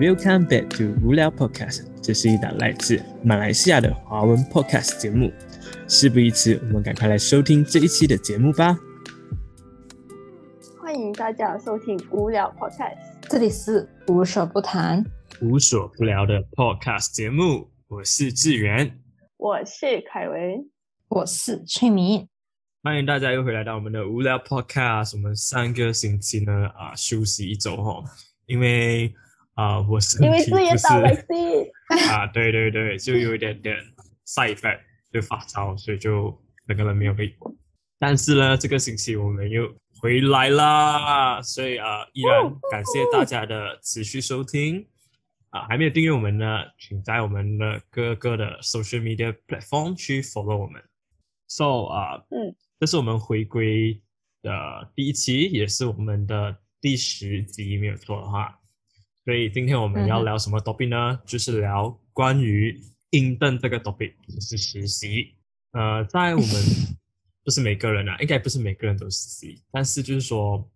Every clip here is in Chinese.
Welcome back to 无聊 Podcast，这是一档来自马来西亚的华文 Podcast 节目。事不宜迟，我们赶快来收听这一期的节目吧。欢迎大家收听无聊 Podcast，这里是无所不谈、无所不聊的 Podcast 节目。我是志源，我是凯文，我是崔明。欢迎大家又回来到我们的无聊 Podcast。我们上个星期呢啊休息一周哈，因为啊我身因为体不是啊 对对对，就有一点点 side effect，就发烧，所以就整个人没有力。但是呢，这个星期我们又回来啦，所以啊，依然感谢大家的持续收听啊，还没有订阅我们呢，请在我们的各个的 social media platform 去 follow 我们。So 啊，嗯，这是我们回归的第一期，也是我们的第十集，没有错的话。所以今天我们要聊什么 topic 呢？就是聊关于 intern 这个 topic，就是实习。呃，在我们不是每个人啊，应该不是每个人都实习，但是就是说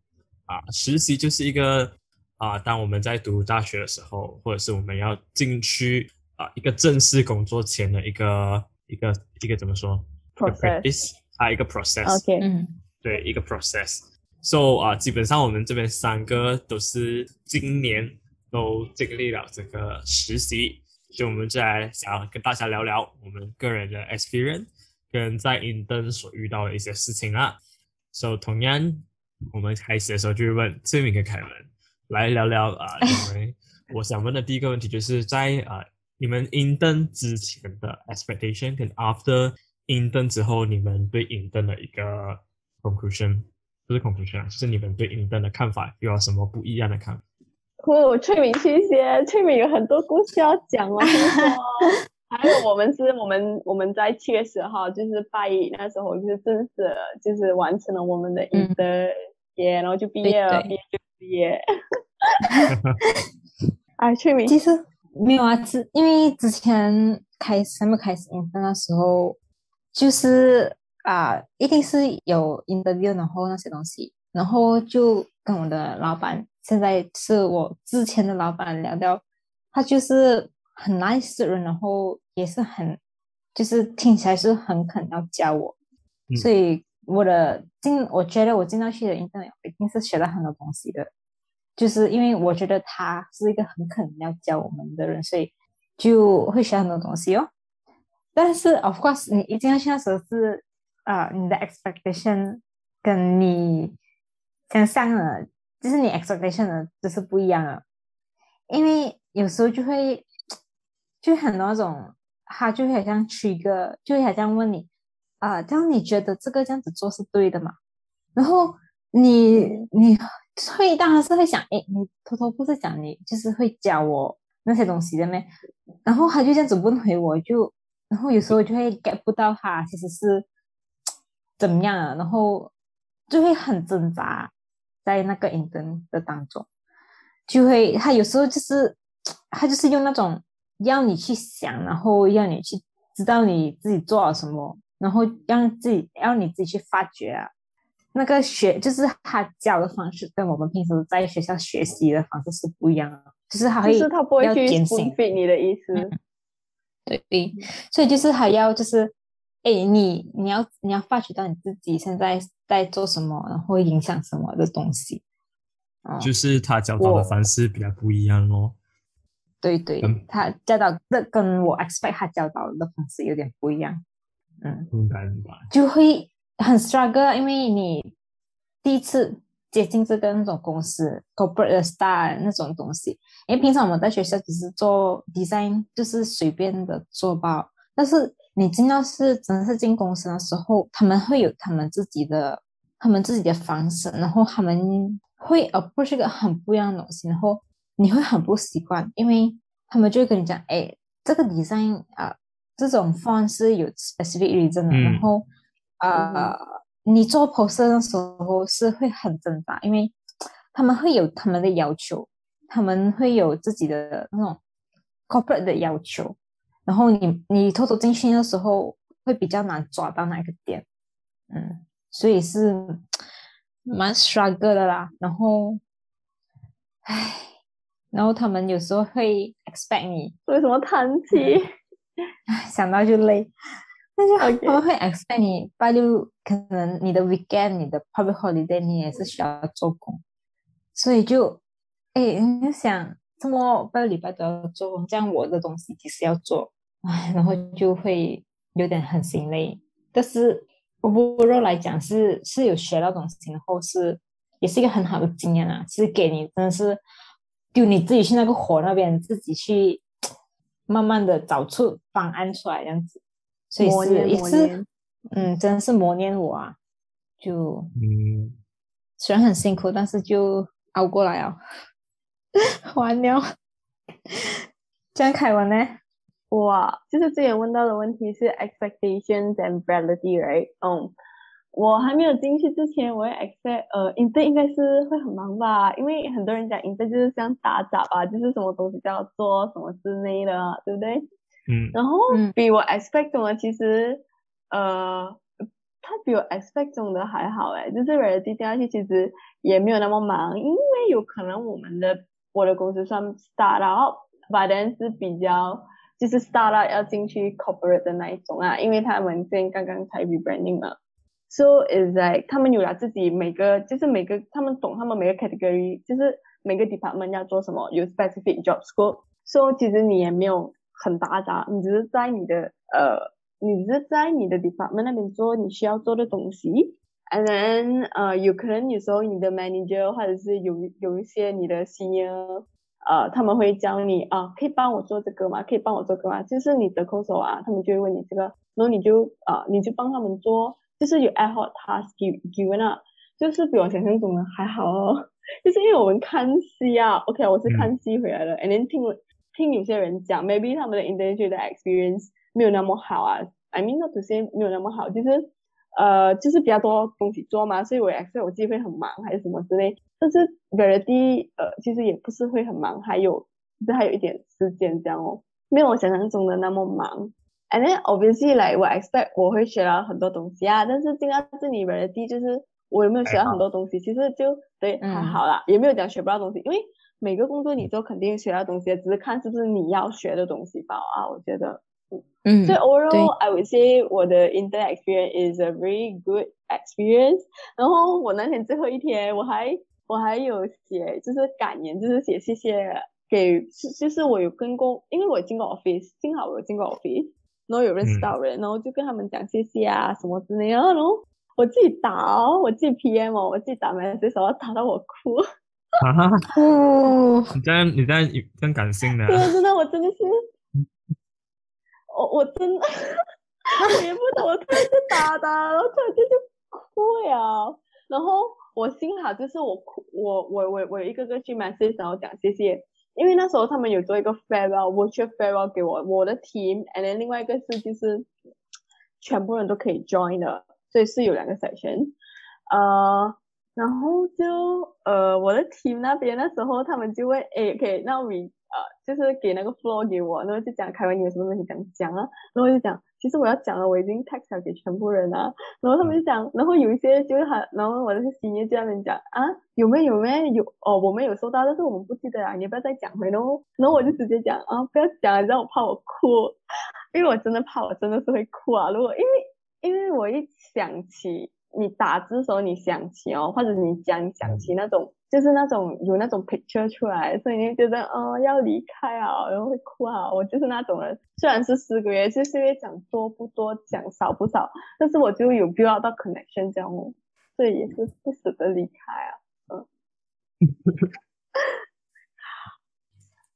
啊，实习就是一个啊，当我们在读大学的时候，或者是我们要进去啊一个正式工作前的一个一个一个怎么说 Process 啊一个 process。OK，嗯对一个 process。So 啊、基本上我们这边三个都是今年都经历了这个实习，所以我们就来想要跟大家聊聊我们个人的 experience，跟在 i n t e n 所遇到的一些事情啦。So 同样，我们开始的时候就会问翠敏跟凯文来聊聊啊，因为我想问的第一个问题就是在啊、你们 i n t e n 之前的 expectation 跟 after i n t e n 之后，你们对 i n t e n 的一个 conclusion 不是 conclusion 啊，就是你们对 i n t e n 的看法又有什么不一样的看法？酷，翠明谢谢，翠明有很多故事要讲哦，还有我们是我们我们在七月十号就是拜一那时候就是正式就是完成了我们的嗯。Intern 耶，然后就毕业了，毕业就毕业。哎，翠明，其实没有啊，之因为之前开始还没开始那时候，就是啊、一定是有 interview，然后那些东西，然后就跟我的老板，现在是我之前的老板聊到，他就是很 nice 的人，然后也是很，就是听起来是很肯要教我，嗯所以我的进，我觉得我进到去的 intern 一定是学到很多东西的。就是因为我觉得他是一个很肯要教我们的人，所以就会学很多东西哦。但是，of course，你一进去那时候是啊、你的 expectation 跟你想象的，就是你 expectation 的，就是不一样的。因为有时候就会 就很多那种，他就会好像取一个就会好像问你啊、这样你觉得这个这样子做是对的吗？然后你你会当然是会想，哎，你偷偷不是讲你就是会教我那些东西的咩？然后他就这样子问回我就，然后有时候就会 get 不到他其实是 怎么样啊，然后就会很挣扎在那个 intern 的当中，就会他有时候就是 他就是用那种要你去想，然后要你去知道你自己做了什么，然后让自己要你自己去发掘啊。那个学就是他教的方式跟我们平时在学校学习的方式是不一样的，就是他会就是他不会要去点醒你的意思。对 对，所以就是还要就是，哎，你你要你要发掘到你自己现在在做什么，然后会影响什么的东西。嗯，就是他教导的方式比较不一样哦。对对嗯，他教导的跟我 expect 他教导的方式有点不一样。嗯，明白明白。就会很 struggle，因为你第一次接近这个那种公司 corporate star 那种东西，因为平常我们在学校只是做 design，就是随便的做报，但是你进到是真的是进公司的时候，他们会有他们自己的他们自己的方式，然后他们会 approach 一个很不一样的东西，然后你会很不习惯，因为他们就会跟你讲，哎，这个 design 啊、这种 font 是有 specific reason 的，嗯。然后呃，你做 poster 的时候是会很挣扎，因为他们会有他们的要求，他们会有自己的那种 corporate 的要求，然后你你偷偷进去的时候会比较难抓到那个点，嗯，所以是蛮 struggle 的啦。然后，唉，然后他们有时候会 expect 你，为什么叹气？唉想到就累。但是他们会 expect 你拜六可能你的 weekend、你的 public holiday 你也是需要做工，所以就哎，你就想这么拜六礼拜都要做工，这样我的东西其实要做，唉，然后就会有点很心累。但是 overall 来讲是是有学到东西，然后是也是一个很好的经验啊，是给你真的是丢你自己去那个火那边，自己去慢慢的找出方案出来，这样子。所以是也是嗯，真的是磨练我啊。就嗯，虽然很辛苦，但是就熬过来啊。完了，这样凯文呢？哇，就是之前问到的问题是 expectations and reality，right？嗯，我还没有进去之前，我会 expect 呃 intern 应该是会很忙吧，因为很多人讲 intern 就是像打杂啊，就是什么东西都要做什么之类的啊，对不对？嗯然后嗯比我 expect 中的其实，呃，他比我 expect 中的还好诶，就是 reality 下去其实也没有那么忙，因为有可能我们的我的公司算 start up，but then 是比较就是 start up 要进去 corporate 的那一种啊，因为他们现在刚刚才 rebranding 嘛。So is like 他们有了自己每个就是每个他们懂他们每个 category 就是每个 department 要做什么，有 specific job scope。So 其实你也没有很打杂，你只是在你的呃，你只是在你的 department 那边做你需要做的东西。And then 呃，有可能有时候你的 manager 或者是有有一些你的 senior 呃，他们会教你啊，可以帮我做这个吗？可以帮我做这个吗？就是你得空手啊，他们就会问你这个，然后你就啊、你就帮他们做，就是有 ad hoc task gi- given 啊，就是比我想象中的还好哦。就是因为我们看戏啊，OK，我是看戏回来的、a n d then 听听有些人讲，maybe 他们的 internship 的 experience 没有那么好啊，I mean not to say 没有那么好，就是呃，就是比较多东西做嘛，所以我 expect 我自己会很忙还是什么之类。但是 reality 呃，其实也不是会很忙，还有就是还有一点时间这样哦，没有我想象中的那么忙。And then obviously like 我 expect 我会学到很多东西啊，但是进到这里 reality 就是我有没有学到很多东西，其实就对嗯还好啦，也没有讲学不到东西，因为每个工作你都肯定学到东西，只是看是不是你要学的东西吧啊，我觉得。嗯所以 overall I would say 我的 intern experience is a very good experience。然后我那天最后一天，我还我还有写就是感言，就是写谢谢给，是就是我有跟过，因为我有进过 office，幸好我有进过 office，然后有认识嗯。到人，然后就跟他们讲谢谢啊什么之类的，然后我自己打哦，我自己 PM 哦，我自己打 message，然后打到我哭，哈哈，哦，你这样你这样更感性的真的真的我真的是，我我真的我也不懂，我突然就打打，然后突然间就哭了，然后我幸好就是我哭，我我我我一个个去 message，然后讲谢谢，因为那时候他们有做一个 farewell virtual farewell 给我我的 team，and then 另外一个是就是全部人都可以 join 的，所以是有两个 section，呃。然后就呃，我的 team 那边那时候他们就会诶，OK，那 we 呃，就是给那个 floor 给我，然后就讲凯文你有什么东西想讲啊，然后就讲，其实我要讲了，我已经 text 了给全部人了，然后他们就讲，然后有一些就是很，然后我的 senior 就在那边讲啊，有没有有没有有哦，我们有收到，但是我们不记得啊，你要不要再讲回？然后然后我就直接讲啊，不要讲了，让我怕我哭，因为我真的怕我真的是会哭啊，如果因为因为我一想起。你打字的时候，你想起哦，或者你讲想起那种，就是那种有那种 picture 出来，所以你就觉得哦要离开啊，然后会哭啊。我就是那种人，虽然是四个月，就是因为讲多不多，讲少不少，但是我就有 build 到 connection 这样哦，所以也是不舍得离开啊，嗯。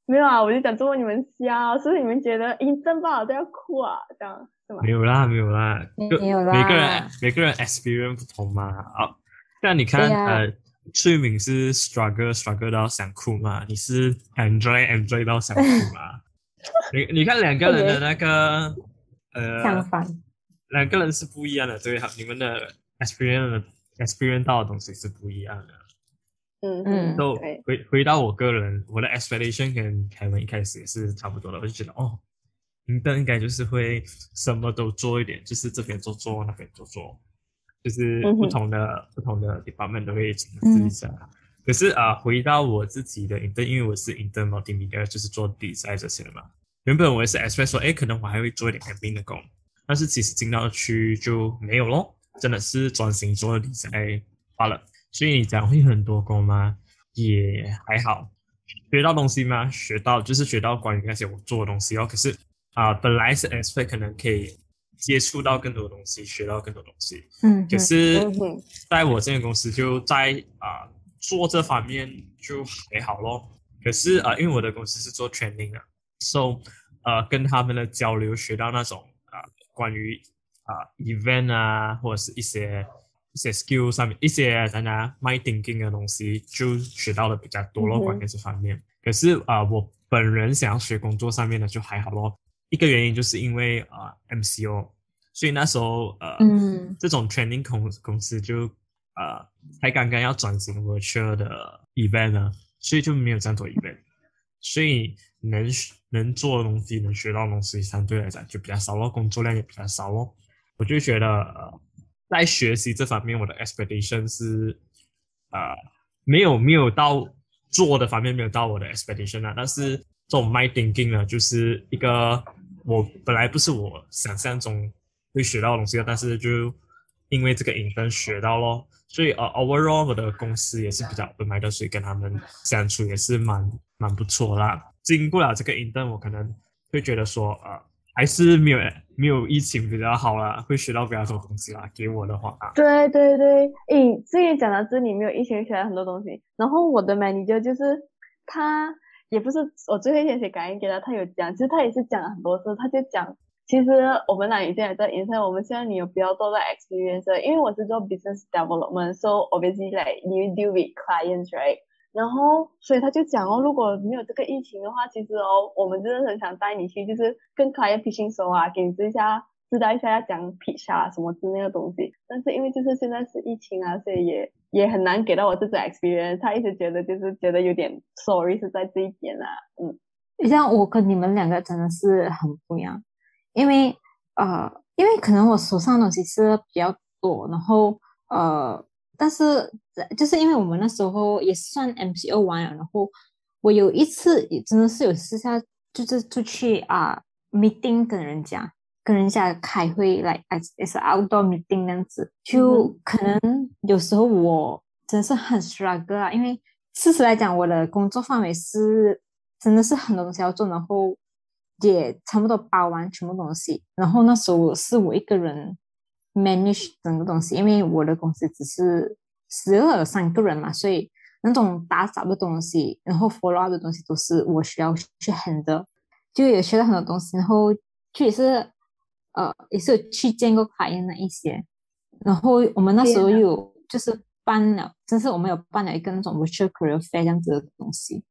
没有啊，我就讲中文你们笑，是不是你们觉得咦真不好都要哭啊？这样是吗？没有啦，没有啦，没有啦每个人每个人 experience 不同嘛。啊，但你看，呃，翠敏是 struggle struggle 到想哭嘛，你是 enjoy enjoy 到想哭嘛。你你看两个人的那个呃，相反，两个人是不一样的，对哈，你们的 experience experience 到的东西是不一样的。嗯嗯都对，回回到我个人，我的 expectation 跟凯文一开始也是差不多的，我就觉得哦，应该应该就是会什么都做一点，就是这边做做，那边做做，就是不同的、不同的 department 都会尝试一下。可是啊、回到我自己的 intern，因为我是 intern multimedia，就是做 design 这些的嘛。原本我也是 expect 说，哎，可能我还会做一点 admin 的工，但是其实进到去就没有咯，真的是专心做 design 罢了。所以你讲会很多工吗？也还好，学到东西吗？学到就是学到关于那些我做的东西哦。可是啊、本来是 expect 可能可以接触到更多东西，学到更多东西。嗯，可是在我这间公司就在啊、做这方面就还好咯。可是啊、因为我的公司是做 training 的，so 呃跟他们的交流学到那种啊、关于啊、event 啊或者是一些一些 skill 上面一些咱讲 my thinking 的东西，就学到的比较多咯，关于这方面。可是啊、我本人想要学工作上面的就还好咯。一个原因就是因为啊、MCO，所以那时候呃嗯这种 training 公公司就呃才刚刚要转型 virtual 的 event 呢，所以就没有这样做 event，所以能能做的东西，能学到的东西，相对来讲就比较少咯，工作量也比较少咯。我就觉得呃，在学习这方面，我的 expectation 是呃没有没有到做的方面没有到我的 expectation 啊，但是这种 my thinking 呢，就是一个我本来不是我想象中会学到东西的，但是就因为这个影灯学到咯，所以呃 overall 我的公司也是比较 open 的，所以跟他们相处也是蛮蛮不错啦。经过了这个影灯我可能会觉得说呃还是没有没有疫情比较好啦，会学到比较多东西啦。给我的话啊，对对对，诶，这个讲到这里没有疫情学了很多东西，然后我的 manager 就是他也不是我最后一天写感恩给他，他有讲，其实他也是讲了很多次，他就讲，其实我们那里现在在营生我们希望你有必要多的 experience，因为我是做 business development，so obviously like you deal with clients，right？然后，所以他就讲哦，如果没有这个疫情的话，其实哦，我们真的很想带你去，就是跟 client pitching 手啊，给你知一下，知道一下要讲 pitch 啊什么之类的东西。但是因为就是现在是疫情啊，所以也也很难给到我这种 experience。他一直觉得就是觉得有点 sorry 是在这一点啊，嗯像我跟你们两个真的是很不一样，因为呃，因为可能我手上的东西是比较多，然后呃，但是就是因为我们那时候也算 MCO 完了，然后我有一次也真的是有私下就是出去啊、meeting 跟人家跟人家开会来 as as outdoor meeting 那样子，就嗯可能有时候我真的是很 struggle 啊，因为事实来讲，我的工作范围是真的是很多东西要做，然后也差不多包完全部东西。然后那时候是我一个人 manage 整个东西，因为我的公司只是十二三个人嘛，所以那种打扫的东西，然后 follow up 的东西都是我需要去 handle，就也学到很多东西，然后就也是呃也是有去见过 client 那一些，然后我们那时候有就是办了，真是我们有办了一个那种 virtual career fair 这样子的东西。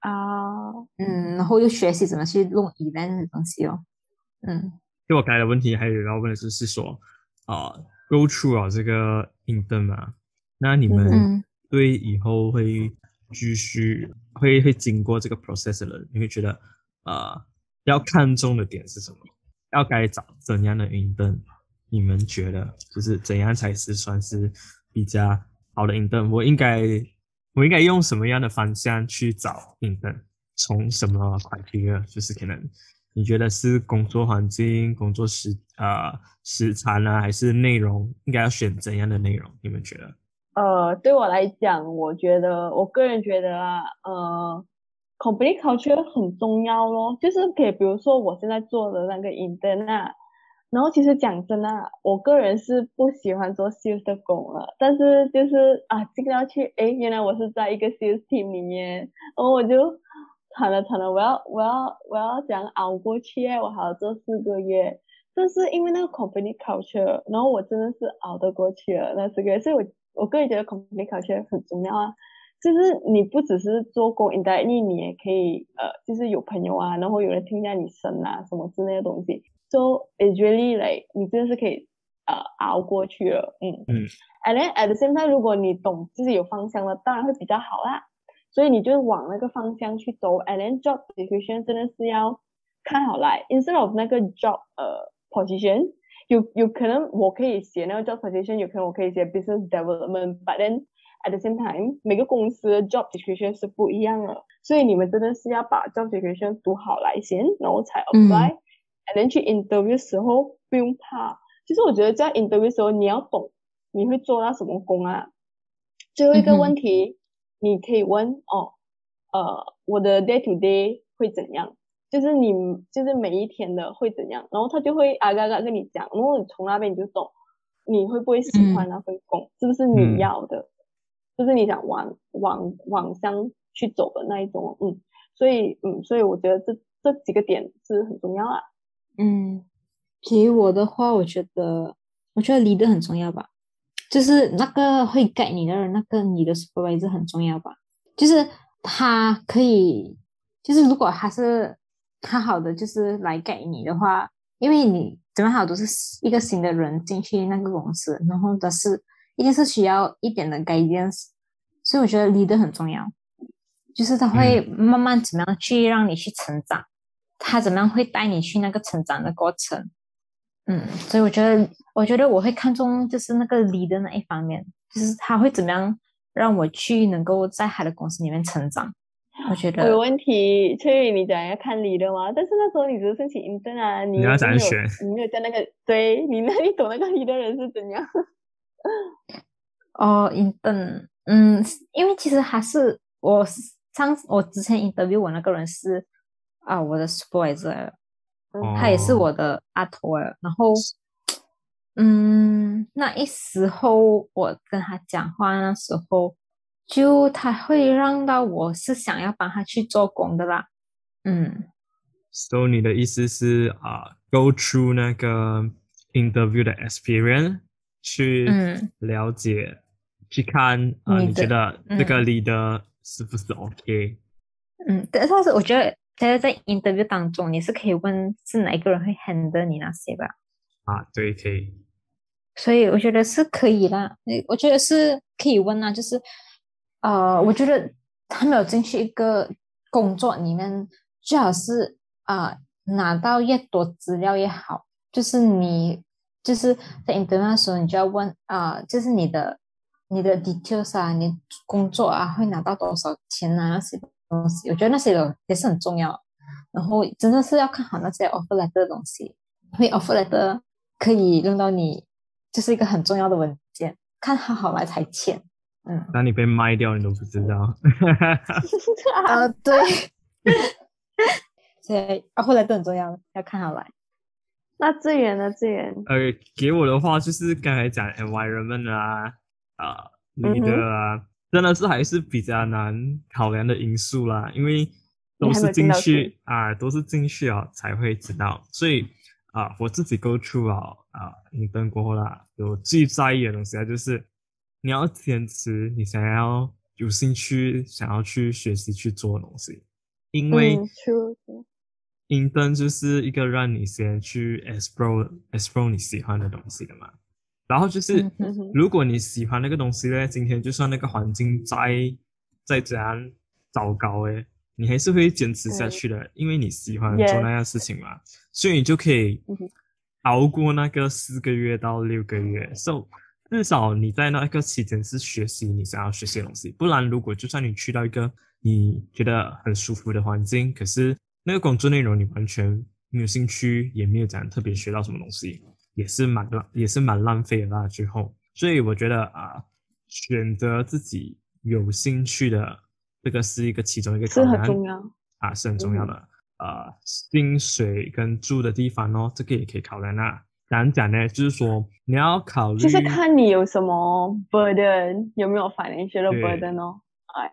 啊，嗯，然后又学习怎么去弄 event 的东西哦。嗯就我刚才的问题还有要问的就是说，啊、g o through 啊这个 intern 嘛，那你们嗯对以后会继续会会经过这个 process 的人，你会觉得啊、要看重的点是什么？要该找怎样的 intern？你们觉得就是怎样才是算是比较好的 intern？我应该我应该用什么样的方向去找 intern？从什么 criteria？就是可能你觉得是工作环境、工作时啊、时长啊，还是内容？应该要选怎样的内容？你们觉得？呃，对我来讲，我觉得我个人觉得啊，呃，company culture 很重要咯，就是可以，比如说我现在做的那个 intern 啊，然后其实讲真的啊，我个人是不喜欢做 sales 的工了，但是就是啊，进到去，诶，原来我是在一个 sales team 里面，然后我就惨了惨了，我要我要我要怎样熬过去耶？我还要做四个月，但是因为那个 company culture，然后我真的是熬得过去了那四个月，所以我我个人觉得 company culture 很重要啊。就是你不只是做工 indirectly，你也可以呃，就是有朋友啊，然后有人听见你声啊什么之类的东西，so it's really like 你真的是可以呃熬过去了，嗯嗯，and then at the same time，如果你懂自己有方向了，当然会比较好啦。所以你就往那个方向去走，and then job description 真的是要看好来，instead of 那个 job 呃 position，有有可能我可以写那个 job position，有可能我可以写 business development，but then at the same time 每个公司的 job description 是不一样的，所以你们真的是要把 job description 读好来先，然后才 apply。and then 去 interview 时候不用怕，其实我觉得在 interview 时候你要懂你会做到什么工啊。最后一个问题，你可以问哦，呃，我的 day to day 会怎样？就是你就是每一天的会怎样？然后他就会啊嘎嘎跟你讲，然后你从那边你就懂，你会不会喜欢那份工？是不是你要的？就是你想往往往上去走的那一种？嗯，所以嗯，所以我觉得这这几个点是很重要啊。嗯，给我的话，我觉得我觉得离得很重要吧，就是那个会改你的人，那个你的 supervisor 很重要吧，就是他可以，就是如果他是他好的，就是来改你的话，因为你怎么好都是一个新的人进去那个公司，然后但是一定是需要一点的 guidance，所以我觉得离得很重要，就是他会慢慢怎么样去让你去成长。他怎么样会带你去那个成长的过程？嗯，所以我觉得，我觉得我会看重就是那个离的那一方面，就是他会怎么样让我去能够在他的公司里面成长。我觉得有问题，翠玉，你讲要看离的吗？但是那时候你只是申请 intern 啊，你要怎样选？你没有在那个对你那里懂那个离的人是怎样？哦，intern，嗯，因为其实还是我上我之前 interview 我那个人是。啊，我的 supervisor，他也是我的阿头尔。然后，嗯，那一时候我跟他讲话那时候，就他会让到我是想要帮他去做工的啦。嗯，So 你的意思是啊，go through 那个 interview 的 experience 去了解，去看啊，你觉得这个 leader 是不是 OK？嗯，但是我觉得。其实，在 interview 当中，你是可以问是哪一个人会 handle 你那些吧？啊，对，可以。所以我觉得是可以啦。我觉得是可以问啊，就是，呃，我觉得他没有进去一个工作里面，最好是啊，拿到越多资料越好。就是你就是在 interview 的时候，你就要问啊，就是你的你的 details 啊，你工作啊，会拿到多少钱啊那些。东西，我觉得那些都也是很重要。然后真的是要看好那些 offer letter 的东西，因为 offer letter 可以用到你，就是一个很重要的文件，看好好来才签。嗯，那你被卖掉，你都不知道。啊，对。所以 offer letter 很重要，要看好来。那资源呢？资源？呃，给我的话就是刚才讲 environment 啊，啊，leader 啊。真的是还是比较难考量的因素啦，因为都是进去啊，都是进去啊才会知道。所以啊，我自己 go through 啊啊，你等过后啦，有最在意的东西啊，就是你要坚持你想要有兴趣想要去学习去做东西，因为 intern 就是一个让你先去 explore explore 你喜欢的东西的嘛。然后就是，如果你喜欢那个东西呢，今天就算那个环境再再怎样糟糕诶，你还是会坚持下去的，因为你喜欢做那样事情嘛，所以你就可以熬过那个四个月到六个月。So 至少你在那个期间是学习你想要学习的东西，不然如果就算你去到一个你觉得很舒服的环境，可是那个工作内容你完全没有兴趣，也没有讲特别学到什么东西。也是蛮浪，也是蛮浪费的啦。最后，所以我觉得啊，选择自己有兴趣的这个是一个其中一个是很重要啊，是很重要的。呃，薪水跟住的地方哦，这个也可以考量啊。怎样讲呢？就是说你要考虑，就是看你有什么 burden，有没有 financial burden 哦。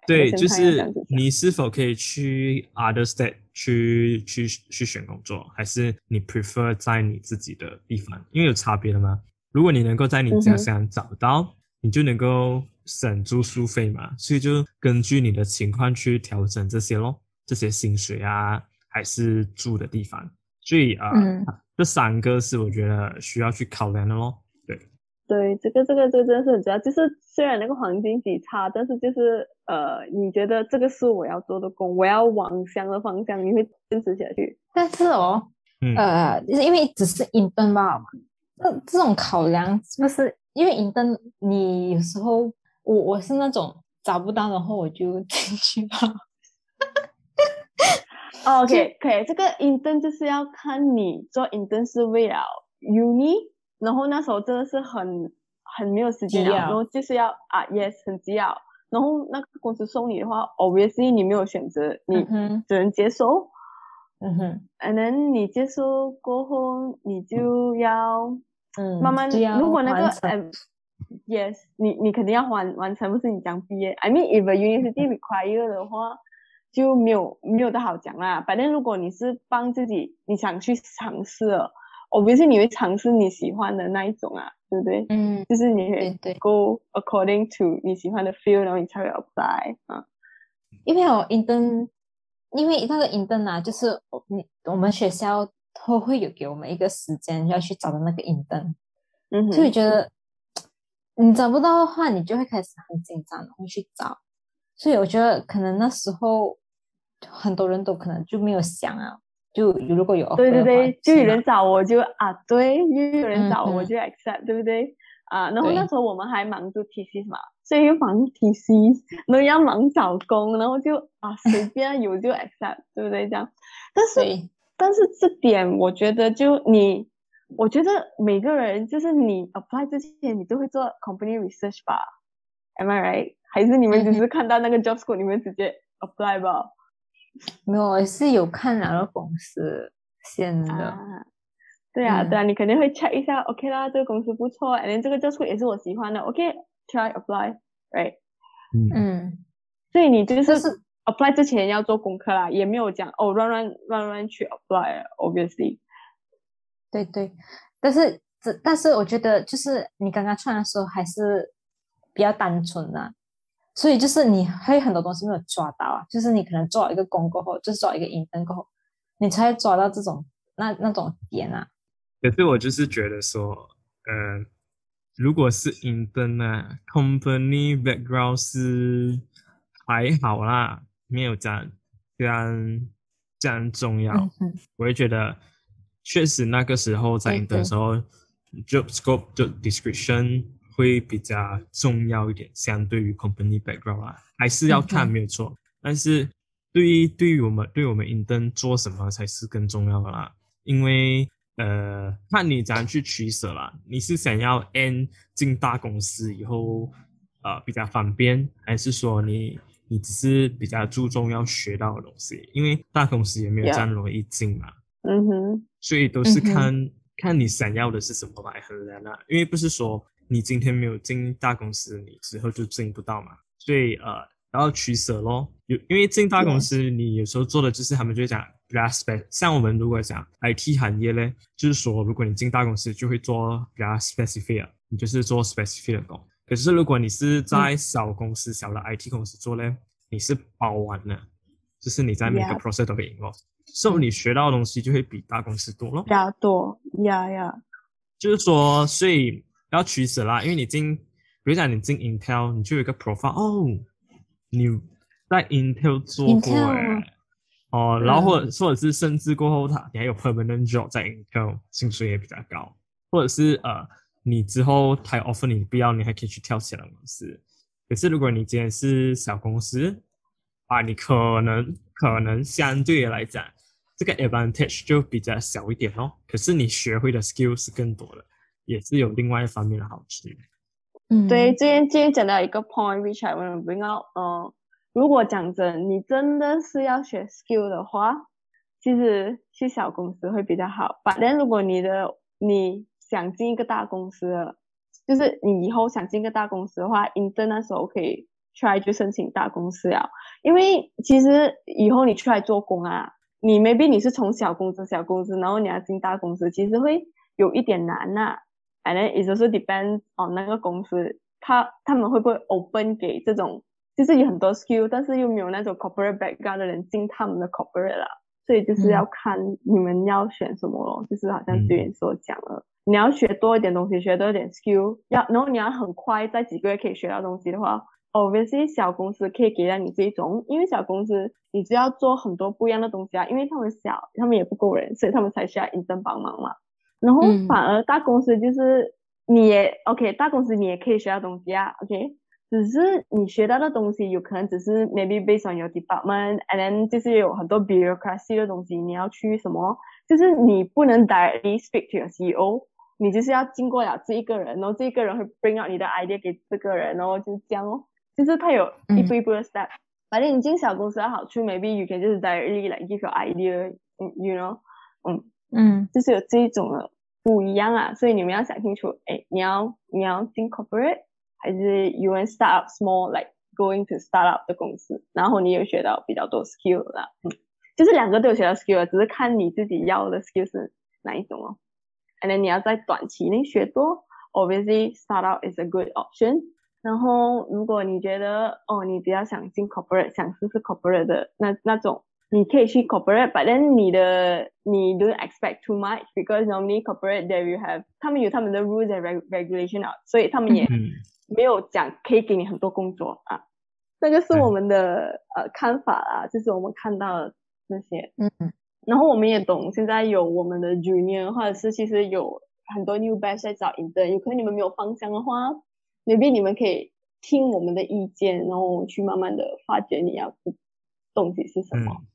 对，就是你是否可以去 other state 去去去选工作，还是你 prefer 在你自己的地方？因为有差别的嘛。如果你能够在你家乡找到，你就能够省住宿费嘛。所以就根据你的情况去调整这些咯，这些薪水啊，还是住的地方。所以啊，这三个是我觉得需要去考量的咯。对，这个这个这个真的是很重要。就是虽然那个黄金级差，但是就是呃，你觉得这个是我要做的工，我要往向的方向，你会坚持下去。但是哦，呃，就是因为只是 intern 嘛，这这种考量是不是？因为 intern 你有时候我我是那种找不到，然后我就进去吧。哦 OK，可以，这个 intern 就是要看你做 intern 是为了 uni，然后那时候真的是很很没有时间了，急啊然后就是要啊 yes 很急要，然后那个公司送你的话，obviously 你没有选择，你嗯，只能接受。嗯哼，，and then 你接受过后，你就要嗯，慢慢，如果那个 yes，你你肯定要完完成，不是你讲毕业。I mean if a university require 的话，就没有没有的好讲啦。反正如果你是帮自己，你想去尝试了，obviously 你会尝试你喜欢的那一种啊，对不对？嗯，就是你对会，go according to 你喜欢的 feel，然后你才会 apply 啊。因为我 intern，因为那个 intern 啊，就是我你我们学校都会有给我们一个时间要去找的那个 intern，嗯所以，觉得你找不到的话，你就会开始很紧张，然后去找。所以我觉得可能那时候很多人都可能就没有想啊，就如果有对对对，就有人找我就啊，对，又有人找我就 accept，、对不对？啊，然后那时候我们还忙着 thesis 嘛，所以又忙 thesis，然后要忙找工，然后就啊随 便有就 accept，对不对？这样，但是，但是这点我觉得就你，我觉得每个人就是你 apply 之前你都会做 company research 吧？Am I right？还是你们只嗯是看到那个 job scope 你们直接 apply 吧？没有，我是有看哪个公司先的，啊，对啊，嗯。对啊，你肯定会 check 一下，OK 啦，这个公司不错，and then 这个 job 也是我喜欢的，OK，try apply，right？嗯。嗯，所以你就是但是 apply 之前要做功课啦，也没有讲哦乱乱乱乱去 apply，obviously，对对，但是这但是我觉得就是你刚刚穿的时候还是比较单纯的、所以就是你还有很多东西没有抓到啊，就是你可能做了一个工过后，就是做一个 intern 过后，你才会抓到这种那那种点啊。可是我就是觉得说，呃，如果是 intern 啊，company background 是还好啦，没有这样这样这样重要。嗯，我会觉得，确实那个时候在对 intern 对的时候，job scope 就 description 会比较重要一点，相对于 company background 啊，还是要看嗯没有错。但是对于对于我们对我们 intern 做什么才是更重要的啦，因为呃，看你怎样去取舍啦。你是想要 N 进大公司以后，呃，比较方便，还是说你你只是比较注重要学到的东西？因为大公司也没有这样容易进嘛。嗯哼，所以都是看、看你想要的是什么来衡量啊。因为不是说你今天没有进大公司，你之后就进不到嘛。所以呃，然后取舍咯。有因为进大公司，你有时候做的就是他们就会讲比较 spec。像我们如果讲 IT 行业嘞，就是说如果你进大公司，就会做比较 specific，的你就是做 specific 的工。可是如果你是在小公司、小的 IT 公司做嘞，你是包完了，就是你在每个 process 都会 involve。所以你学到的东西就会比大公司多咯比。较多呀呀，就是说，所以要取舍啦，因为你进，比如讲你进 Intel，你就有一个 profile 哦，你在 Intel 做过啊，哦，然后或者嗯。或者是甚至过后他你还有 permanent job 在 Intel，薪水也比较高，或者是呃你之后他有 offer 你不要，你还可以去跳其他公司。可是如果你今天是小公司啊，你可能可能相对来讲，这个 advantage 就比较小一点哦。可是你学会的 skill 是更多的，也是有另外一方面的好处。嗯，对，今天今天讲到一个 point，which I want to bring out，嗯，如果讲真，你真的是要学 skill 的话，其实去小公司会比较好。反正如果你的你想进一个大公司了，就是你以后想进一个大公司的话，intern 那时候可以 try 去申请大公司啊，因为其实以后你出来做工啊，你 maybe 你是从小公司小公司，然后你要进大公司，其实会有一点难呐、and then it also depends on 那个公司，他他们会不会 open 给这种就是有很多 skill，但是又没有那种 corporate background 的人进他们的 corporate 啦，所以就是嗯要看你们要选什么咯，就是好像之前所讲了，你要学多一点东西，学多一点 skill，要然后你要很快在几个月可以学到东西的话，obviously 小公司可以给到你这种，因为小公司你只要做很多不一样的东西啊，因为他们小，他们也不够人，所以他们才需要 intern 帮忙嘛。然后嗯反而大公司就是你也 OK，大公司你也可以学到东西啊，OK，只是你学到的东西有可能只是 maybe based on your department，and then 就是有很多 bureaucracy 的东西，你要去什么，就是你不能 directly speak to your CEO，你就是要经过了这一个人，然后这一个人会 bring out 你的 idea 给这个人，然后就是这样哦，就是他有一步一步的 step。反正你进小公司的好处，maybe you can just directly like give your idea，you know，嗯嗯就是有这一种的不一样啊，所以你们要想清楚，哎，你要你要进 corporate 还是 you want start up small like going to start up 的公司，然后你有学到比较多 skill 啦，嗯，就是两个都有学到 skill，只是看你自己要的 skill 是哪一种哦。And then 你要在短期内学多，obviously start up is a good option。然后如果你觉得哦，你比较想进 corporate，想试试 corporate 的那那种。你可以去 corporate，but then 你的你 don't expect too much because normally corporate there you have 他们有他们的 rules and reg regulation 啊，所以他们也嗯没有讲可以给你很多工作啊。这个是我们的呃看法啊，就是我们看到的那些，嗯然后我们也懂现在有我们的 junior 或者是其实有很多 new batch 在找 intern，有可能你们没有方向的话，maybe 你们可以听我们的意见，然后去慢慢的发掘你要的东西是什么。嗯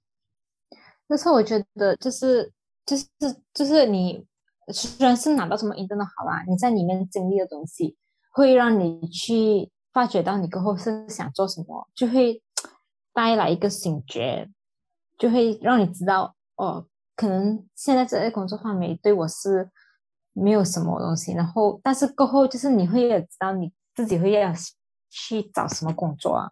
但是我觉得就是就是就是你虽然是拿到什么一定的好啦，你在里面经历的东西，会让你去发掘到你过后是想做什么，就会带来一个醒觉，就会让你知道哦，可能现在这个工作范围对我是没有什么东西，然后但是过后就是你会也知道你自己会要去找什么工作啊，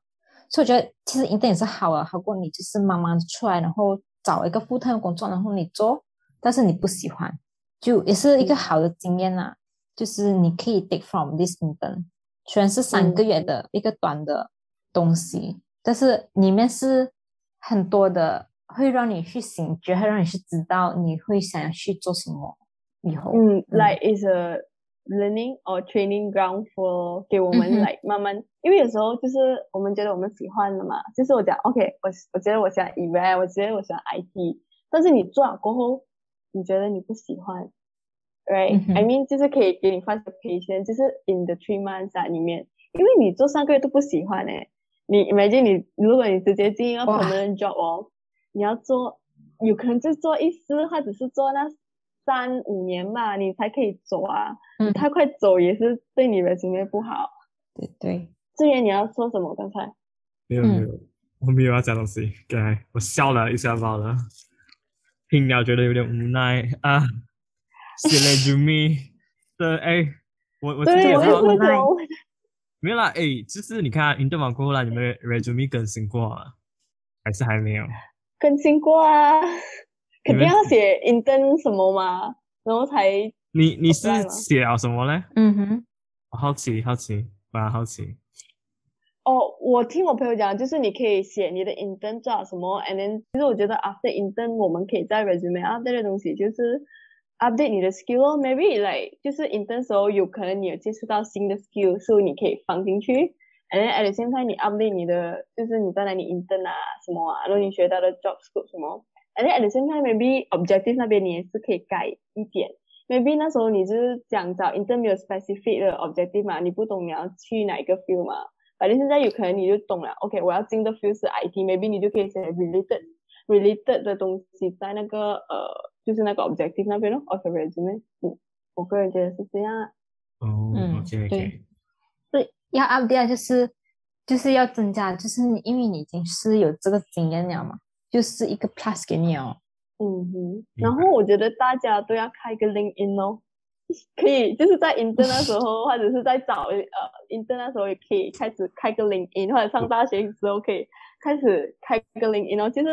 所以我觉得其实一定也是好啊，好过你就是慢慢出来，然后找一个 full time 工作，然后你做，但是你不喜欢，就也是一个好的经验啊、就是你可以 take from this intern，虽然是三个月的一个短的东西，但是里面是很多的，会让你去醒觉，会让你去知道你会想要去做什么以后。嗯，like is a learning or training ground for 给我们嗯哼。like 慢慢，因为有时候就是我们觉得我们喜欢的嘛，就是我讲 OK，我我觉得我喜欢 event，我觉得我喜欢 IT，但是你做了过后，你觉得你不喜欢，right？、嗯哼。I mean 就是可以给你发个 patient，就是 in the three months 啊里面，因为你做三个月都不喜欢诶、你 imagine 你如果你直接进一个哇。permanent job 哦，你要做，有可能就做一次，或者是做那三五年吧，你才可以走啊。你嗯太快走也是对你 resume 不好。对对，志远，你要说什么？刚才嗯没有没有，我没有要讲东西，刚才我笑了一下罢了，听了觉得有点无奈啊。写了 Jimmy 的哎，我我今天对我也也是无奈，没有啦，哎，就是你看 e r 完过后啦，你们 resume 更新过吗？还是还没有？更新过啊，肯定要写 intern 什么嘛，然后才你你是写了什么呢？嗯哼，我好奇好奇，蛮好奇。哦，我听我朋友讲，就是你可以写你的 intern 做了什么，and then 其实我觉得 after intern 我们可以在 resume update 的东西就是 update 你的 skill 哦，maybe like 就是 intern 时候有可能你有接触到新的 skill，所以你可以放进去，and then at the same time 你 update 你的就是你在哪里 intern 啊什么啊，然后你学到的 job scope 什么，and then at the same time maybe objective 那边你也是可以改一点。maybe 那时候你就是想找 intern 没有 specific 的 objective 嘛，你不懂你要去哪一个 field 嘛，反正现在有可能你就懂了，OK，我要进的 field 是 IT，maybe 你就可以写 related related 的东西在那个呃，就是那个 objective 那边咯，of your resume。嗯，我个人觉得是这样啊。哦嗯，OK 对要 update 就是就是要增加，就是你因为你已经是有这个经验了嘛，就是一个 plus 给你哦。嗯哼，然后我觉得大家都要开一个 LinkedIn 哦，可以就是在 intern 那时候，或者是在找呃 intern 那时候也可以开始开个 LinkedIn，或者上大学的时候可以开始开个 LinkedIn 哦。其实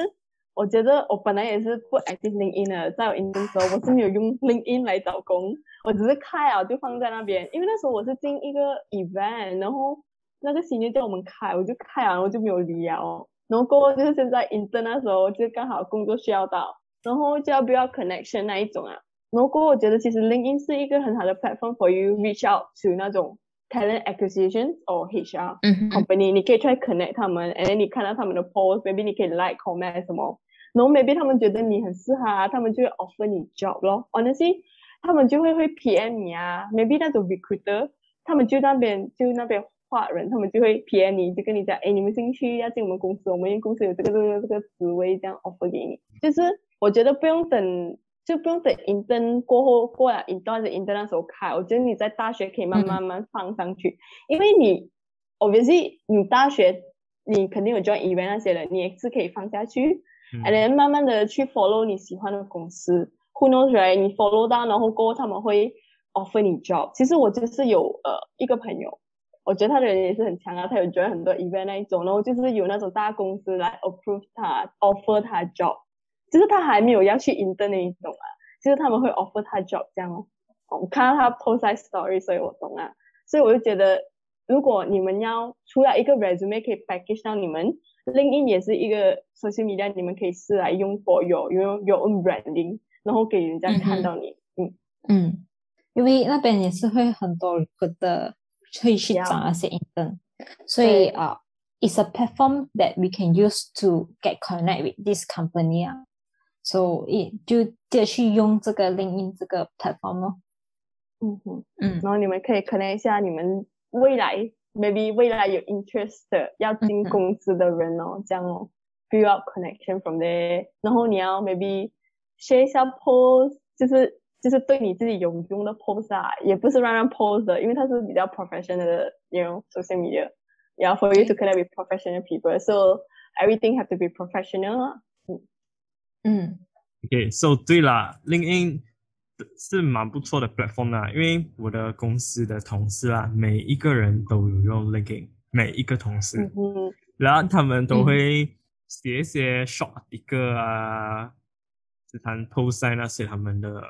我觉得我本来也是不 active LinkedIn 的，在我 intern 的时候我是没有用 LinkedIn 来找工，我只是开啊就放在那边，因为那时候我是进一个 event，然后那个 senior 叫我们开，我就开啊，然后就没有理啊哦。然后过后就是现在 intern 那时候就刚好工作需要到。然后就要不要 connection 那一种啊。然后过后我觉得其实 LinkedIn 是一个很好的 platform for you reach out to 那种 talent acquisition or HR，company，、你可以 try connect 他们，and then 你看到他们的 post，maybe 你可以 like comment 什么，然后 maybe 他们觉得你很适合啊，他们就会 offer 你 job 咯。Honestly，他们就会会 PM 你啊，maybe 那种 recruiter，他们就那边就那边话人，他们就会 PM 你，就跟你讲，哎，你们兴趣要进我们公司，我们公司有这个这个这个职位，这样 offer 给你。就是我觉得不用等，就不用等 intern 过后过了 intern 的 intern 那时候开，我觉得你在大学可以慢慢慢放上去，因为你 obviously 你大学你肯定有 join event 那些人，你也是可以放下去，，and then 慢慢的去 follow 你喜欢的公司，who knows right？你 follow 到，然后过后他们会 offer 你 job。其实我就是有呃一个朋友。我觉得他的人也是很强啊，他有 join 很多 event 那一种，然后就是有那种大公司来 approve 他 offer 他 job，就是他还没有要去 intern 那一种啊，就是他们会 offer 他 job 这样哦。我看到他 post 在 story，所以我懂啊。所以我就觉得，如果你们要除了一个 resume 可以 package 到你们，LinkedIn 也是一个 social media，你们可以试来用 for your your your own branding，然后给人家看到你。嗯嗯，因为那边也是会很多的。会去找那些 intern，所以啊、uh,，it's a platform that we can use to get connect with this company 啊，so it 就就去用这个 LinkedIn 这个 platform 咯。嗯哼，嗯，然后你们可以 connect 一下你们未来 maybe 未来有 interest 的要进公司的人哦，这样哦，build up connection from there，然后你要 maybe share 一下 post，就是 就是对你自己有用的 post 啊，也不是乱乱 post 的，因为它是比较 professional 的，you know social media。Yeah, for you to connect with professional people, so everything have to be professional. 嗯嗯。Okay, so 对啦，LinkedIn 是蛮不错的 platform 啦，因为我的公司的同事啊，每一个人都有用 LinkedIn，每一个同事，嗯、然后他们都会写一些 short 一个啊，就谈 post 在那些他们的。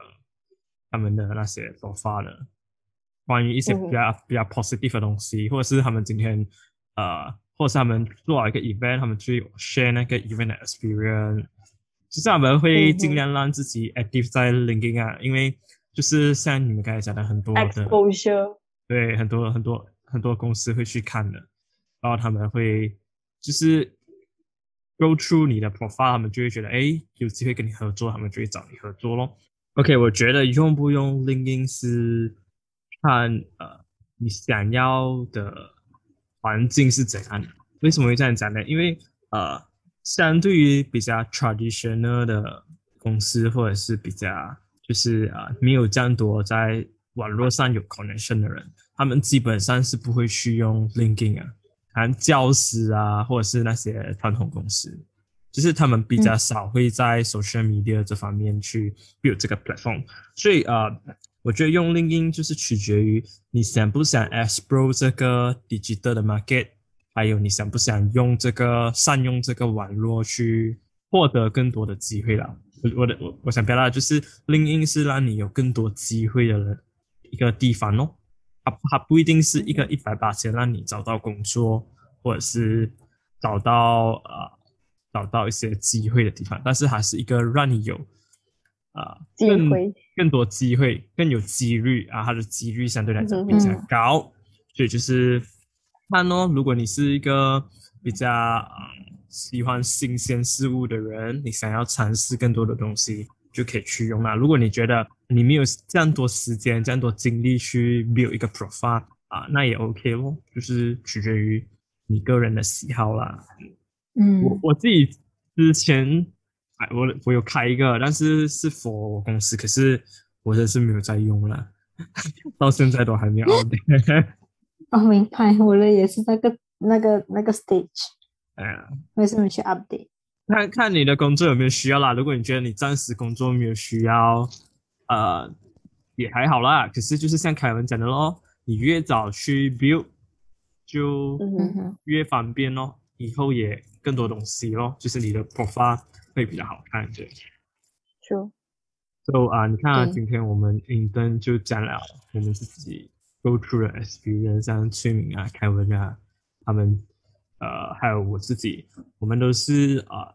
他们的那些所发的关于一些比较比较 positive 的东西，或者是他们今天呃，或者是他们做了一个 event，他们去 share 那个 event 的 experience，其实他们会尽量让自己 active 在 LinkedIn 啊，因为就是像你们刚才讲的很多的 exposure，对，很多很多很多公司会去看的，然后他们会就是 go through 你的 profile，他们就会觉得哎，有机会跟你合作，他们就会找你合作咯。OK，我觉得用不用 LinkedIn 是看呃你想要的环境是怎样的。为什么会这样讲呢？因为呃，相对于比较 traditional 的公司或者是比较就是啊没有这样多在网络上有 connection 的人，他们基本上是不会去用 LinkedIn 啊，像教师啊或者是那些传统公司。就是他们比较少会在 social media 这方面去 build 这个 platform，所以呃，我觉得用 LinkedIn 就是取决于你想不想 explore 这个 digital 的 market，还有你想不想用这个善用这个网络去获得更多的机会了。我我的我我想表达就是 LinkedIn 是让你有更多机会的人一个地方哦，它它不一定是一个一百八千让你找到工作，或者是找到呃。找到一些机会的地方，但是它是一个让你有啊，机会更多机会，更有几率啊，它的几率相对来讲比较高，所以就是看哦，如果你是一个比较啊喜欢新鲜事物的人，你想要尝试更多的东西，就可以去用啦。如果你觉得你没有这样多时间、这样多精力去 build 一个 profile 啊，那也 OK 咯，就是取决于你个人的喜好啦。嗯，我我自己之前，哎，我我有开一个，但是是 for 我公司，可是我真是没有在用了，到现在都还没有 update。哦，明白，我的也是那个那个那个 stage。哎呀，为什么去 update？看看你的工作有没有需要啦。如果你觉得你暂时工作没有需要，呃，也还好啦。可是就是像凯文讲的咯，你越早去 build，就越方便咯。以后也更多东西咯，就是你的 profile 会比较好看，对。就，So 啊，你看啊，今天我们影灯就讲了我们自己 go through 的 experience，像崔明啊、凯文啊，他们呃，还有我自己，我们都是啊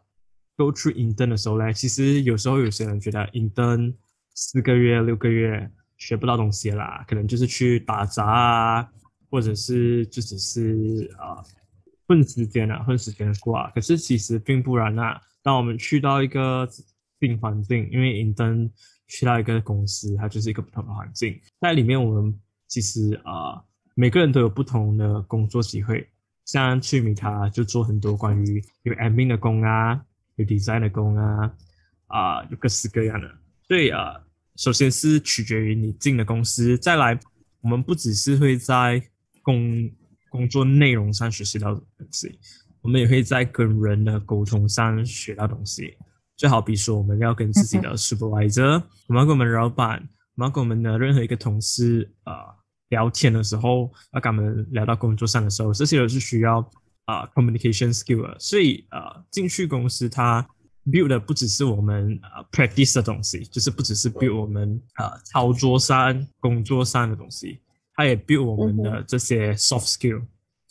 go through 影灯的时候呢，其实有时候有些人觉得影灯四个月、六个月学不到东西啦，可能就是去打杂啊，或者是就只是啊。混时间啊，混时间过啊。可是其实并不然啊。当我们去到一个新环境，因为银灯去到一个公司，它就是一个不同的环境，在里面我们其实啊每个人都有不同的工作机会。像去米，他就做很多关于有 admin 的工啊，有 design 的工啊，啊，有各式各样的。所以啊，首先是取决于你进的公司，再来，我们不只是会在工工作内容上学习到的东西，我们也可以在跟人的沟通上学到东西。就好比说，我们要跟自己的 supervisor，我们要跟我们老板，我们要跟我们的任何一个同事啊聊天的时候，要跟他们聊到工作上的时候，这些都是需要啊 communication skill。所以啊，进去公司它 build 的不只是我们啊 practice 的东西，就是不只是 build 我们啊操作上、工作上的东西，它也 build 我们的这些 soft skill。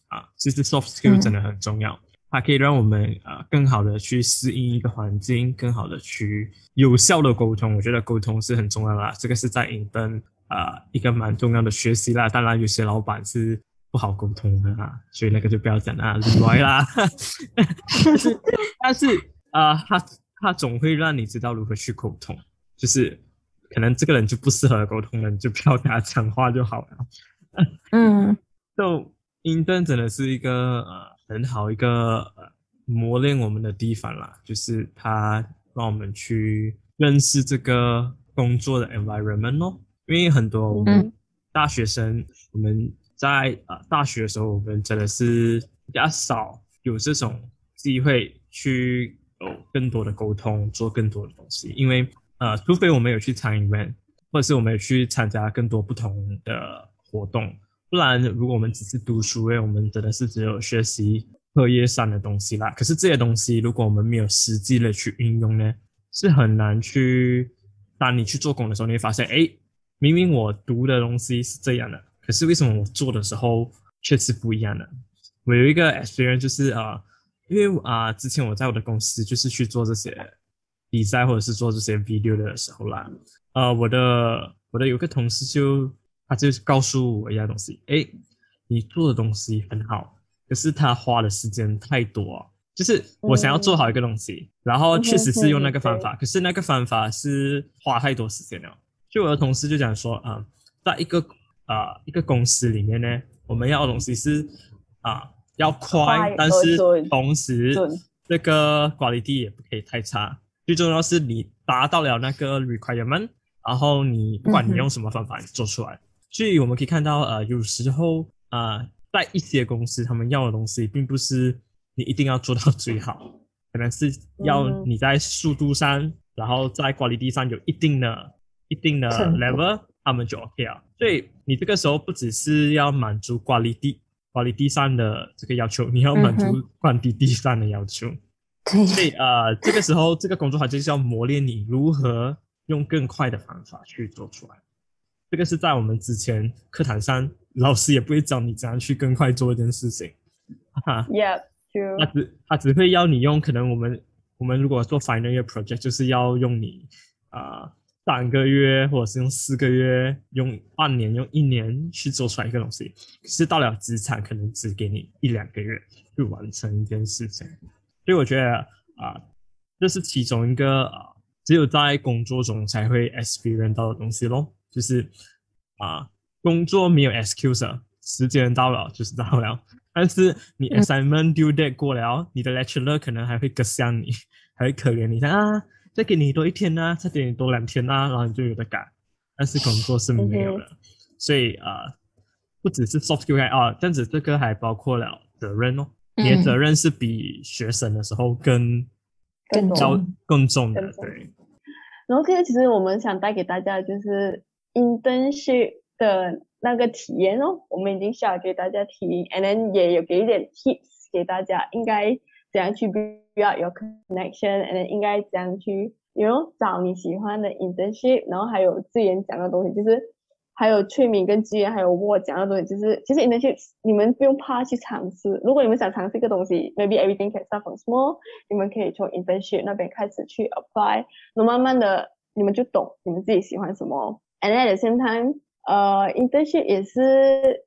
啊，其实 soft skill 真的很重要。它可以让我们啊更好的去适应一个环境，更好的去有效的沟通。我觉得沟通是很重要的，这个是在影登啊一个蛮重要的学习啦。当然有些老板是不好沟通的啊，所以那个就不要讲啊，例外啦。但是但是啊，他他总会让你知道如何去沟通，就是可能这个人就不适合沟通了，你就不要跟他讲话就好了。嗯，就影登真的是一个呃。很好一个呃磨练我们的地方啦，就是他让我们去认识这个工作的 environment 哦。因为很多我们大学生，我们在呃大学的时候，我们真的是比较少有这种机会去有更多的沟通，做更多的东西。因为呃，除非我们有去参与，或者是我们有去参加更多不同的活动。不然，如果我们只是读书，诶，我们真的是只有学习课业上的东西啦。可是这些东西，如果我们没有实际的去运用呢，是很难去。当你去做工的时候，你会发现，哎，明明我读的东西是这样的，可是为什么我做的时候却是不一样的？我有一个 experience 就是啊，因为啊，之前我在我的公司就是去做这些比赛或者是做这些 video 的时候啦，呃，我的我的有个同事就。他就告诉我一样东西，哎，你做的东西很好，可是他花的时间太多。就是我想要做好一个东西，然后确实是用那个方法，可是那个方法是花太多时间了。就我的同事就讲说，啊，在一个啊一个公司里面呢，我们要的东西是啊要快，但是同时这个管理地也不可以太差。最重要是你达到了那个 requirement，然后你不管你用什么方法，做出来。所以我们可以看到，呃，有时候啊，在一些公司，他们要的东西并不是你一定要做到最好，可能是要你在速度上，然后在管理地上有一定的、一定的 level，他们就 OK 了。所以你这个时候不只是要满足管理地、管理地上的这个要求，你要满足管理地上的要求。所以呃，这个时候这个工作它就是要磨练你如何用更快的方法去做出来。这个是在我们之前课堂上，老师也不会教你怎样去更快做一件事情，哈。Yeah, true. 他只他只会要你用，可能我们我们如果做 final year project，就是要用你啊三个月，或者是用四个月，用半年，用一年去做出来一个东西。可是到了职场，可能只给你一两个月去完成一件事情。所以我觉得啊，这是其中一个啊，只有在工作中才会 experience 到的东西咯。就是啊，工作没有 excuse，时间到了就是到了。但是你 assignment due date 过了，你的 lecturer 可能还会割向你，还会可怜你，啊，再给你多一天啊，再给你多两天啊，然后你就有的改。但是工作是没有的，所以啊，不只是 soft skill 啊，但是这个还包括了责任哦。你的责任是比学生的时候更更重更重的，对。然后这个其实我们想带给大家就是。internship 的那个体验哦，我们已经想给大家听，and then 也有给一点 tips 给大家，应该怎样去 build your connection，and then 应该怎样去，you know 找你喜欢的 internship，然后还有志远讲的东西，就是还有催眠跟资源还有我讲的东西，就是其实 internship 你们不用怕去尝试，如果你们想尝试一个东西，maybe everything can start from small，你们可以从 internship 那边开始去 apply，那慢慢的你们就懂你们自己喜欢什么。And at the same time，呃，internship 也是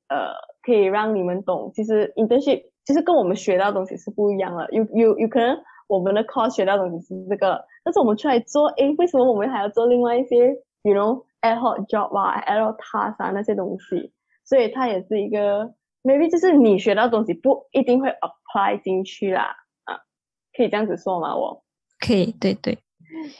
呃可以让你们懂，其实 internship 其实跟我们学到的东西是不一样的。有有有可能我们的 course 学到的东西是这个，但是我们出来做，诶，为什么我们还要做另外一些，比如 ad hoc job 啊，ad hoc task 啊那些东西？所以它也是一个 maybe 就是你学到东西不一定会 apply 进去啦，啊，可以这样子说吗？我可以，对对，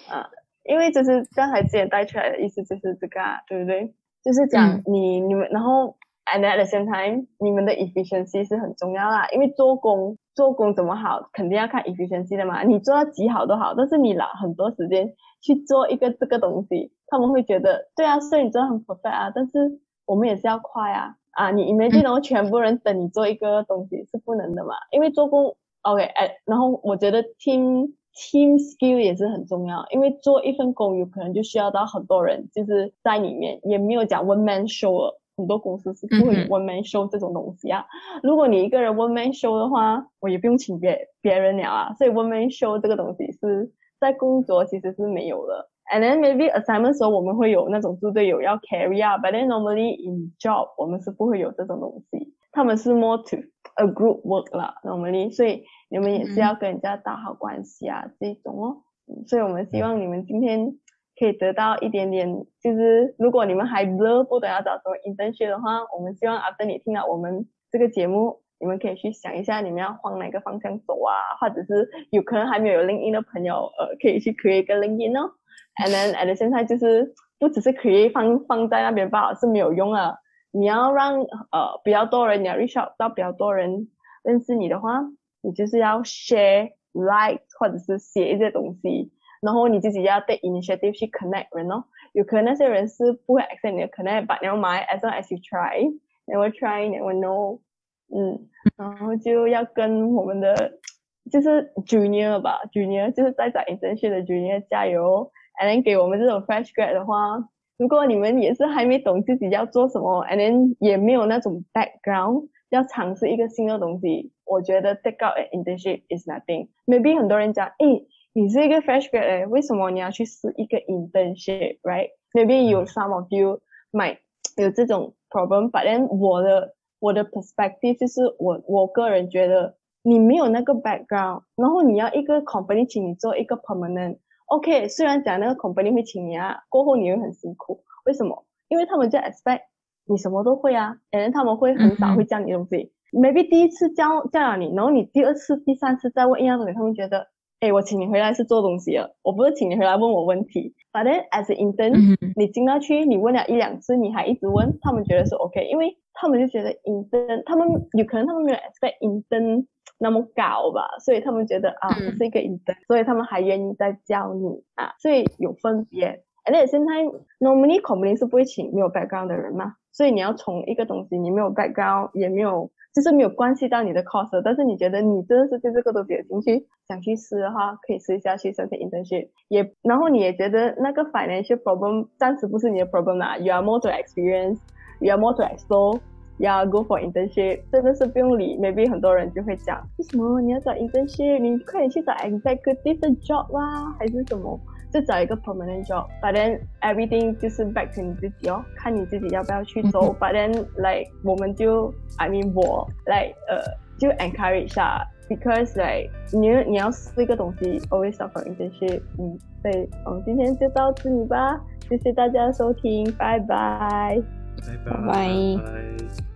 啊，因为就是刚才之前带出来的意思就是这个啊，对不对？就是讲你你们然后。And at the same time，你们的 efficiency 是很重要啦，因为做工做工怎么好，肯定要看 efficiency 的嘛。你做到极好都好，但是你拿很多时间去做一个这个东西，他们会觉得，对啊，所以你做的很 perfect 啊，但是我们也是要快啊啊！你 imagine 然后全部人等你做一个东西是不能的嘛，因为做工 OK 哎，然后我觉得 team team skill 也是很重要，因为做一份工有可能就需要到很多人，就是在里面也没有讲 one man show 了。很多公司是不会 one man show 这种东西啊。如果你一个人 one man show 的话，我也不用请别别人了啊。所以 one man show 这个东西是在工作其实是没有的。And then maybe assignment 时候我们会有那种猪队友要 carry 啊，but then normally in job 我们是不会有这种东西。他们是 more to a group work 啦，normally。所以你们也是要跟人家打好关系啊，这种哦。所以我们希望你们今天。可以得到一点点，就是如果你们还不不懂要找什么 internship 的话，我们希望 after 你听到我们这个节目，你们可以去想一下你们要往哪个方向走啊，或者是有可能还没有 link in 的朋友，呃，可以去 create 一个 link in 哦。And then at the 现在就是不只是 create 放放在那边吧是没有用啊，你要让呃比较多人，你要 reach out 到比较多人认识你的话，你就是要 share、like 或者是写一些东西。然后你自己要 take initiative 去 connect 人哦，有可能那些人是不会 accept 你的 connect，but never mind，as long as you try，never try，never know，嗯，然后就要跟我们的就是 junior 吧，junior 就是在找 internship 的 junior 加油，and then 给我们这种 fresh grad 的话，如果你们也是还没懂自己要做什么，and then 也没有那种 background，要尝试一个新的东西，我觉得 take out an internship is nothing，maybe 很多人讲，诶。你是一个 fresh grad 哎，为什么你要去试一个 internship，right？Maybe 有 some of you might 有这种 problem，but then 我的我的 perspective 就是我我个人觉得你没有那个 background，然后你要一个 company 请你做一个 permanent，OK，虽然讲那个 company 会请你啊，过后你会很辛苦，为什么？因为他们就 expect 你什么都会啊，可能他们会很少会教你东西，maybe 第一次教教了你，然后你第二次、第三次再问一样东西，他们觉得。哎，我请你回来是做东西的，我不是请你回来问我问题。反正 as intern，你进到去，你问了一两次，你还一直问，他们觉得是 OK，因为他们就觉得 intern，他们有可能他们没有 expect intern 那么高吧，所以他们觉得啊，我是一个 intern，所以他们还愿意再教你啊，所以有分别。而且现在 normally company 是不会请没有 background 的人嘛，所以你要从一个东西，你没有 background 也没有。就是没有关系到你的 course，但是你觉得你真的是对这个东西有兴趣，想去试的话，可以试一下去申请 internship。也，然后你也觉得那个 financial problem 暂时不是你的 problem 啦，you are more to experience，you are more to explore，you are go for internship，真的是不用理。Maybe 很多人就会讲，为什么你要找 internship？你快点去找 executive job 啦，还是什么？就找一个 permanent job，but then everything 就是 back to 你自己哦，看你自己要不要去走。But then like 我们就，I mean 我，like 呃，就 encourage 下，because like 你你要试一个东西，always start from internship。嗯，所以我们今天就到这里吧，谢谢大家收听，拜拜拜，拜拜。